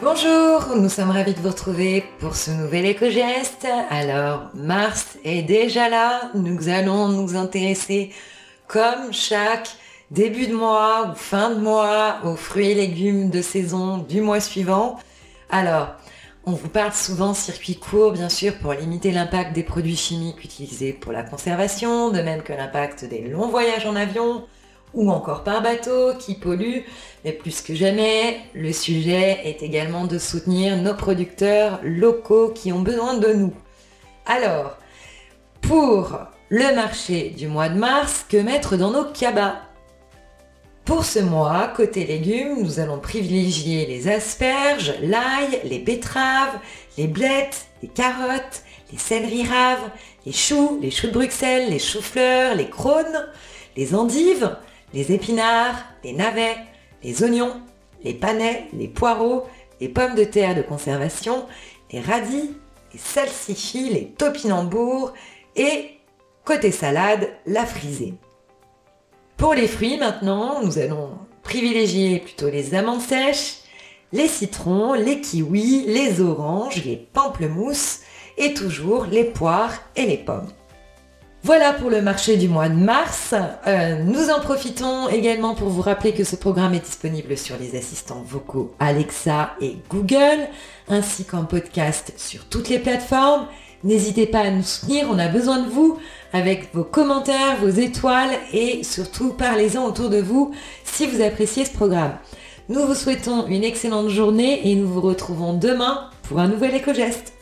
Bonjour, nous sommes ravis de vous retrouver pour ce nouvel éco-geste. Alors, Mars est déjà là. Nous allons nous intéresser, comme chaque début de mois ou fin de mois, aux fruits et légumes de saison du mois suivant. Alors, on vous parle souvent circuit court, bien sûr, pour limiter l'impact des produits chimiques utilisés pour la conservation, de même que l'impact des longs voyages en avion, ou encore par bateau qui polluent. Mais plus que jamais, le sujet est également de soutenir nos producteurs locaux qui ont besoin de nous. Alors, pour le marché du mois de mars, que mettre dans nos cabas? Pour ce mois, côté légumes, nous allons privilégier les asperges, l'ail, les betteraves, les blettes, les carottes, les céleris raves, les choux, les choux de Bruxelles, les choux-fleurs, les crônes, les endives, les épinards, les navets, les oignons, les panais, les poireaux, les pommes de terre de conservation, les radis, les salsifis, les topinambours et, côté salade, la frisée. Pour les fruits maintenant, nous allons privilégier plutôt les amandes sèches, les citrons, les kiwis, les oranges, les pamplemousses et toujours les poires et les pommes. Voilà pour le marché du mois de mars. Euh, nous en profitons également pour vous rappeler que ce programme est disponible sur les assistants vocaux Alexa et Google, ainsi qu'en podcast sur toutes les plateformes. N'hésitez pas à nous soutenir, on a besoin de vous avec vos commentaires, vos étoiles et surtout parlez-en autour de vous si vous appréciez ce programme. Nous vous souhaitons une excellente journée et nous vous retrouvons demain pour un nouvel éco-geste.